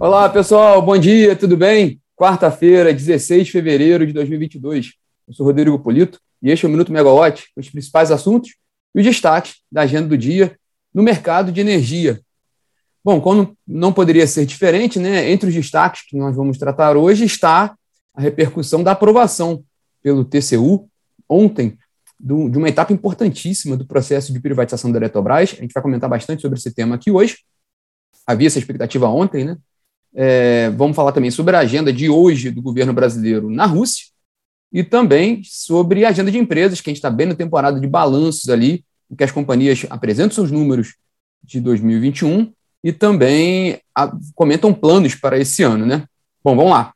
Olá, pessoal, bom dia, tudo bem? Quarta-feira, 16 de fevereiro de 2022. Eu sou Rodrigo Polito e este é o Minuto Megawatt, com os principais assuntos e os destaques da agenda do dia no mercado de energia. Bom, como não poderia ser diferente, né, entre os destaques que nós vamos tratar hoje está a repercussão da aprovação pelo TCU ontem do, de uma etapa importantíssima do processo de privatização da Eletrobras. A gente vai comentar bastante sobre esse tema aqui hoje. Havia essa expectativa ontem, né? É, vamos falar também sobre a agenda de hoje do governo brasileiro na Rússia e também sobre a agenda de empresas, que a gente está bem na temporada de balanços ali, em que as companhias apresentam seus números de 2021 e também a, comentam planos para esse ano, né? Bom, vamos lá.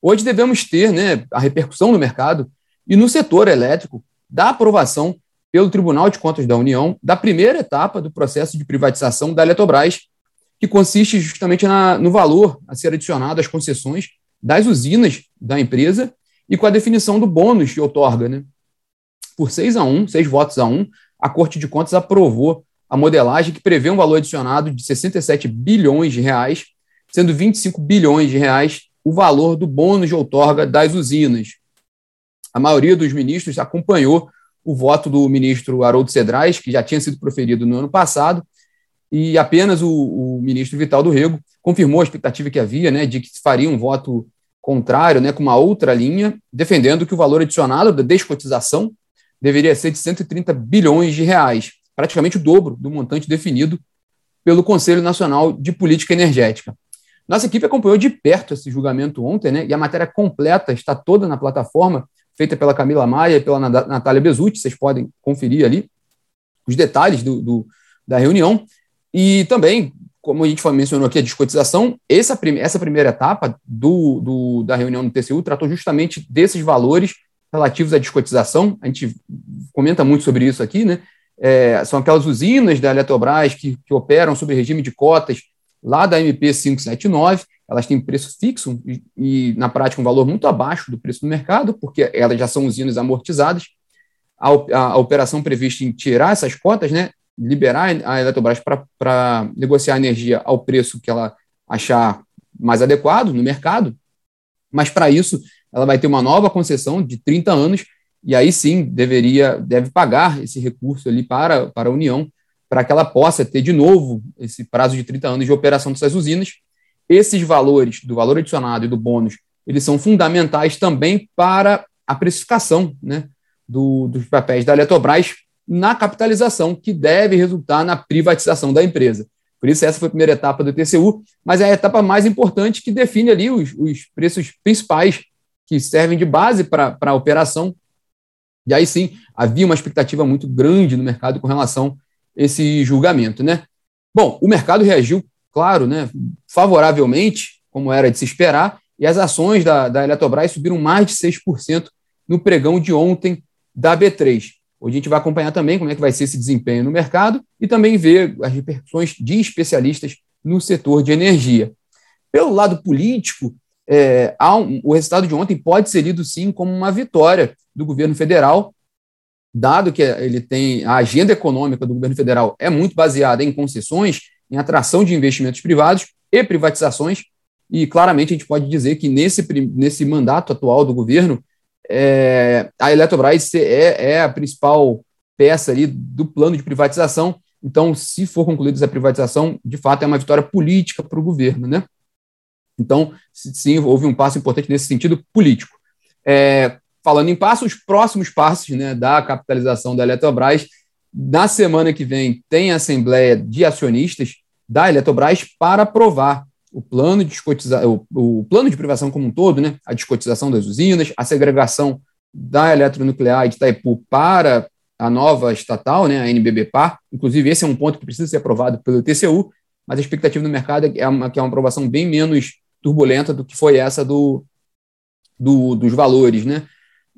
Hoje devemos ter né, a repercussão no mercado e no setor elétrico da aprovação pelo Tribunal de Contas da União da primeira etapa do processo de privatização da Eletrobras, que consiste justamente na, no valor a ser adicionado às concessões das usinas da empresa e com a definição do bônus que outorga. Né? Por 6 a 1, 6 votos a 1, a Corte de Contas aprovou a modelagem que prevê um valor adicionado de 67 bilhões de reais, sendo 25 bilhões de reais o valor do bônus de outorga das usinas. A maioria dos ministros acompanhou o voto do ministro Haroldo Cedrais, que já tinha sido proferido no ano passado, e apenas o, o ministro Vital do Rego confirmou a expectativa que havia, né, de que faria um voto contrário, né, com uma outra linha, defendendo que o valor adicionado da descotização deveria ser de 130 bilhões de reais, praticamente o dobro do montante definido pelo Conselho Nacional de Política Energética. Nossa equipe acompanhou de perto esse julgamento ontem, né, e a matéria completa está toda na plataforma feita pela Camila Maia e pela Natália Bezutti, vocês podem conferir ali os detalhes do, do, da reunião. E também, como a gente mencionou aqui, a descotização, essa, essa primeira etapa do, do, da reunião do TCU tratou justamente desses valores relativos à descotização. A gente comenta muito sobre isso aqui, né? É, são aquelas usinas da Eletrobras que, que operam sob regime de cotas lá da MP 579, elas têm preço fixo e, e, na prática, um valor muito abaixo do preço do mercado, porque elas já são usinas amortizadas. A, a, a operação prevista em tirar essas cotas, né, liberar a Eletrobras para negociar energia ao preço que ela achar mais adequado no mercado, mas para isso ela vai ter uma nova concessão de 30 anos e aí sim deveria deve pagar esse recurso ali para, para a União para que ela possa ter de novo esse prazo de 30 anos de operação dessas usinas. Esses valores do valor adicionado e do bônus, eles são fundamentais também para a precificação né, do, dos papéis da Eletrobras na capitalização, que deve resultar na privatização da empresa. Por isso, essa foi a primeira etapa do TCU, mas é a etapa mais importante que define ali os, os preços principais que servem de base para a operação. E aí sim, havia uma expectativa muito grande no mercado com relação a esse julgamento. Né? Bom, o mercado reagiu claro, né, favoravelmente, como era de se esperar, e as ações da, da Eletrobras subiram mais de 6% no pregão de ontem da B3. Hoje a gente vai acompanhar também como é que vai ser esse desempenho no mercado e também ver as repercussões de especialistas no setor de energia. Pelo lado político, é, um, o resultado de ontem pode ser lido sim como uma vitória do governo federal, dado que ele tem a agenda econômica do governo federal é muito baseada em concessões em atração de investimentos privados e privatizações. E claramente a gente pode dizer que nesse, nesse mandato atual do governo, é, a Eletrobras é, é, a principal peça ali do plano de privatização. Então, se for concluída essa privatização, de fato é uma vitória política para o governo, né? Então, sim, houve um passo importante nesse sentido político. É, falando em passos, os próximos passos né, da capitalização da Eletrobras na semana que vem tem a Assembleia de Acionistas da Eletrobras para aprovar o plano de o, o, plano de privação como um todo, né? a descotização das usinas, a segregação da eletronuclear de Itaipu para a nova estatal, né, a NBBPAR. Inclusive, esse é um ponto que precisa ser aprovado pelo TCU, mas a expectativa do mercado é uma, que é uma aprovação bem menos turbulenta do que foi essa do, do dos valores. Né?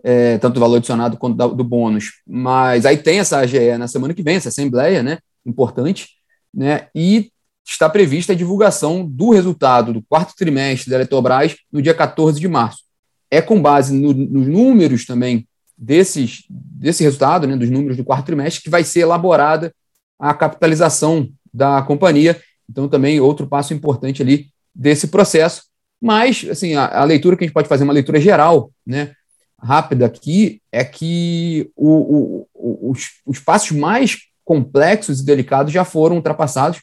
é, tanto do valor adicionado quanto do bônus. Mas aí tem essa AGE na semana que vem, essa assembleia, né, importante, né, e está prevista a divulgação do resultado do quarto trimestre da Eletrobras no dia 14 de março. É com base no, nos números também desses, desse resultado, né, dos números do quarto trimestre, que vai ser elaborada a capitalização da companhia. Então, também outro passo importante ali desse processo. Mas, assim, a, a, leitura que a gente pode fazer, uma leitura geral, né, rápida aqui, é que o, o, os, os passos mais complexos e delicados já foram ultrapassados.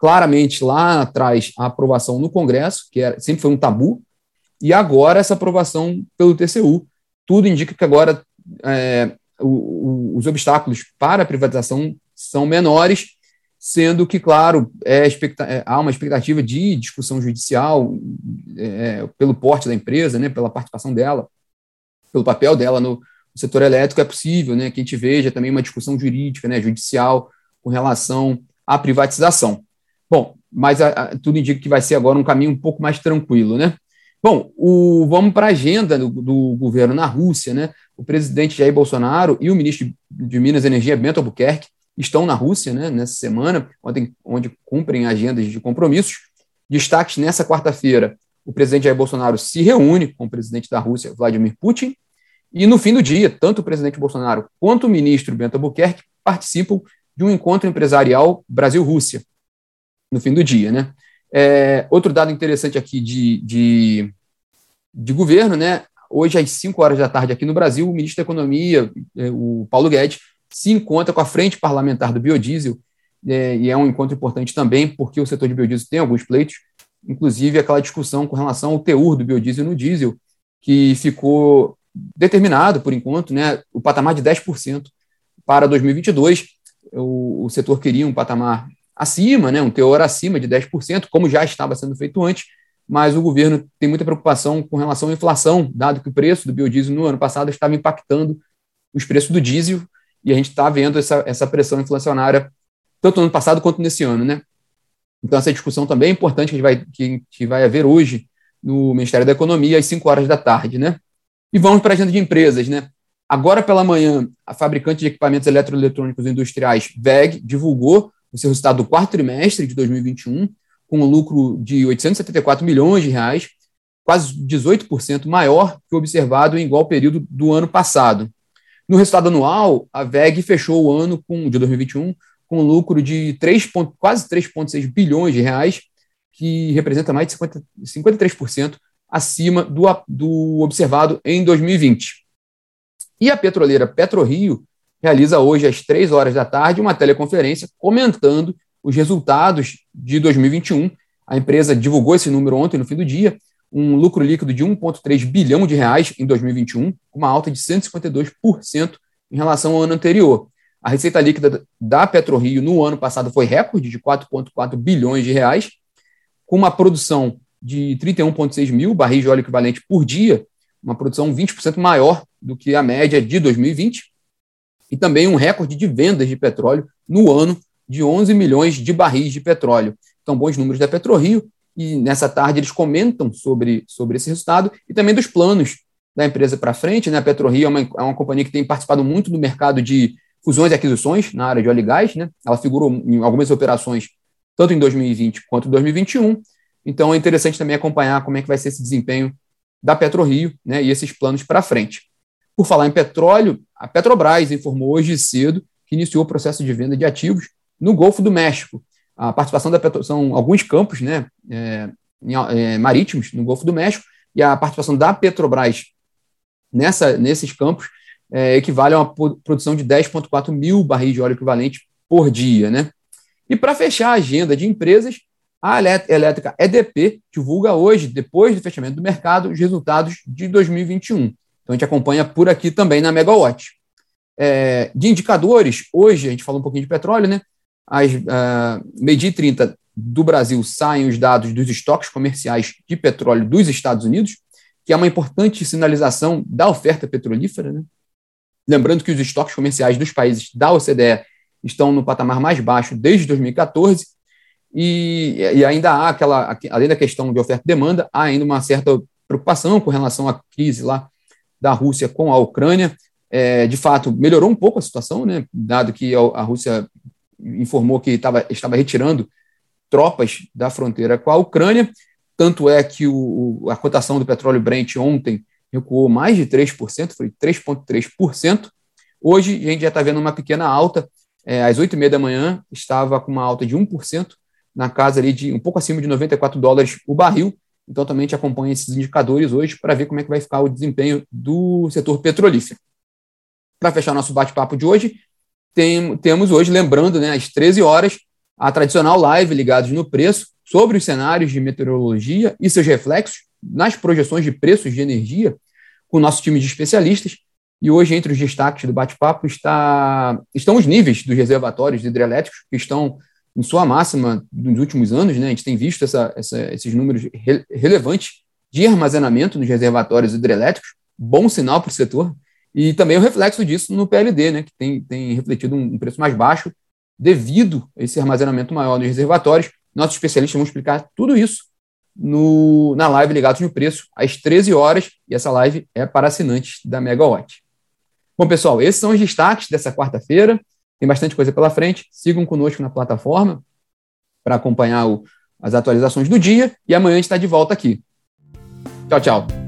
Claramente, lá atrás, a aprovação no Congresso, que era, sempre foi um tabu, e agora essa aprovação pelo TCU. Tudo indica que agora é, o, o, os obstáculos para a privatização são menores, sendo que, claro, é, é, há uma expectativa de discussão judicial é, pelo porte da empresa, né, pela participação dela, pelo papel dela no, setor elétrico, é possível né, que a gente veja também uma discussão jurídica, né, judicial, com relação à privatização. Bom, mas a, a, tudo indica que vai ser agora um caminho um pouco mais tranquilo, né? Bom, o, vamos para a agenda do, do, governo na Rússia, né? O presidente Jair Bolsonaro e o ministro de Minas e Energia, Bento Albuquerque, estão na Rússia, né, nessa semana, onde, onde cumprem agendas de compromissos. Destaques nessa quarta-feira: o presidente Jair Bolsonaro se reúne com o presidente da Rússia, Vladimir Putin, e no fim do dia, tanto o presidente Bolsonaro quanto o ministro Bento Albuquerque participam de um encontro empresarial Brasil-Rússia, no fim do dia, né? É, outro dado interessante aqui de, de, de, governo, né? Hoje, às 5 horas da tarde, aqui no Brasil, o ministro da Economia, é, o Paulo Guedes, se encontra com a frente parlamentar do biodiesel, é, e é um encontro importante também, porque o setor de biodiesel tem alguns pleitos, inclusive aquela discussão com relação ao teor do biodiesel no diesel, que ficou determinado, por enquanto, né, o patamar de 10% para 2022. O, o setor queria um patamar acima, né, um teor acima de 10%, como já estava sendo feito antes, mas o governo tem muita preocupação com relação à inflação, dado que o preço do biodiesel no ano passado estava impactando os preços do diesel, e a gente está vendo essa, essa pressão inflacionária tanto no ano passado quanto nesse ano, né? Então, essa discussão também é importante que, vai, que, que vai haver hoje no Ministério da Economia, às 5 horas da tarde, né? E vamos para a agenda de empresas, né? Agora pela manhã, a fabricante de equipamentos eletroeletrônicos industriais, VEG, divulgou o seu resultado do quarto trimestre de 2021, com um lucro de 874 milhões de reais, quase 18% maior que o observado em igual período do ano passado. No resultado anual, a VEG fechou o ano com, de 2021 com um lucro de 3, quase 3,6 bilhões de reais, que representa mais de 50, 53% acima do, do observado em 2020. E a petroleira PetroRio realiza hoje, às três horas da tarde, uma teleconferência comentando os resultados de 2021. A empresa divulgou esse número ontem, no fim do dia, um lucro líquido de 1,3 bilhão de reais em 2021, com uma alta de 152% em relação ao ano anterior. A receita líquida da PetroRio no ano passado foi recorde de 4,4 bilhões de reais, com uma produção de 31,6 mil barris de óleo equivalente por dia, uma produção 20% maior do que a média de 2020, e também um recorde de vendas de petróleo no ano de 11 milhões de barris de petróleo. Então, bons números da PetroRio, e nessa tarde eles comentam sobre, sobre esse resultado e também dos planos da empresa para frente. Né? A PetroRio é uma, é uma companhia que tem participado muito no mercado de fusões e aquisições na área de óleo e gás. Né? Ela figurou em algumas operações, tanto em 2020 quanto em 2021. Então é interessante também acompanhar como é que vai ser esse desempenho da PetroRio né, e esses planos para frente. Por falar em petróleo, a Petrobras informou hoje cedo que iniciou o processo de venda de ativos no Golfo do México. A participação da Petro, são alguns campos né, é, é, marítimos no Golfo do México, e a participação da Petrobras nessa, nesses campos é, equivale a uma produção de 10,4 mil barris de óleo equivalente por dia. Né? E para fechar a agenda de empresas, a elétrica EDP divulga hoje, depois do fechamento do mercado, os resultados de 2021. Então a gente acompanha por aqui também na Megawatt. É, de indicadores, hoje a gente falou um pouquinho de petróleo, né? Às uh, meio-dia 30 do Brasil saem os dados dos estoques comerciais de petróleo dos Estados Unidos, que é uma importante sinalização da oferta petrolífera. Né? Lembrando que os estoques comerciais dos países da OCDE estão no patamar mais baixo desde 2014 e, e ainda há aquela, além da questão de oferta e demanda, há ainda uma certa preocupação com relação à crise lá da Rússia com a Ucrânia. É, de fato, melhorou um pouco a situação, né, dado que a Rússia informou que tava, estava retirando tropas da fronteira com a Ucrânia. Tanto é que o, a cotação do petróleo Brent ontem recuou mais de 3%, foi 3,3%. Hoje a gente já está vendo uma pequena alta. É, às 8h30 da manhã estava com uma alta de 1%, na casa ali de um pouco acima de 94 dólares o barril. Então também te acompanha esses indicadores hoje para ver como é que vai ficar o desempenho do setor petrolífero. Para fechar nosso bate-papo de hoje, tem, temos hoje, lembrando, né, às 13 horas, a tradicional live ligados no preço sobre os cenários de meteorologia e seus reflexos nas projeções de preços de energia com o nosso time de especialistas. E hoje, entre os destaques do bate-papo, está, estão os níveis dos reservatórios hidrelétricos, que estão em sua máxima nos últimos anos. Né? A gente tem visto essa, essa, esses números re, relevantes de armazenamento nos reservatórios hidrelétricos, bom sinal para o setor. E também o reflexo disso no PLD, né, que tem, tem refletido um preço mais baixo devido a esse armazenamento maior nos reservatórios. Nossos especialistas vão explicar tudo isso no, na live Ligados no Preço, às 13 horas, e essa live é para assinantes da Megawatt. Bom, pessoal, esses são os destaques dessa quarta-feira. Tem bastante coisa pela frente. Sigam conosco na plataforma para acompanhar o, as atualizações do dia e amanhã a gente está de volta aqui. Tchau, tchau.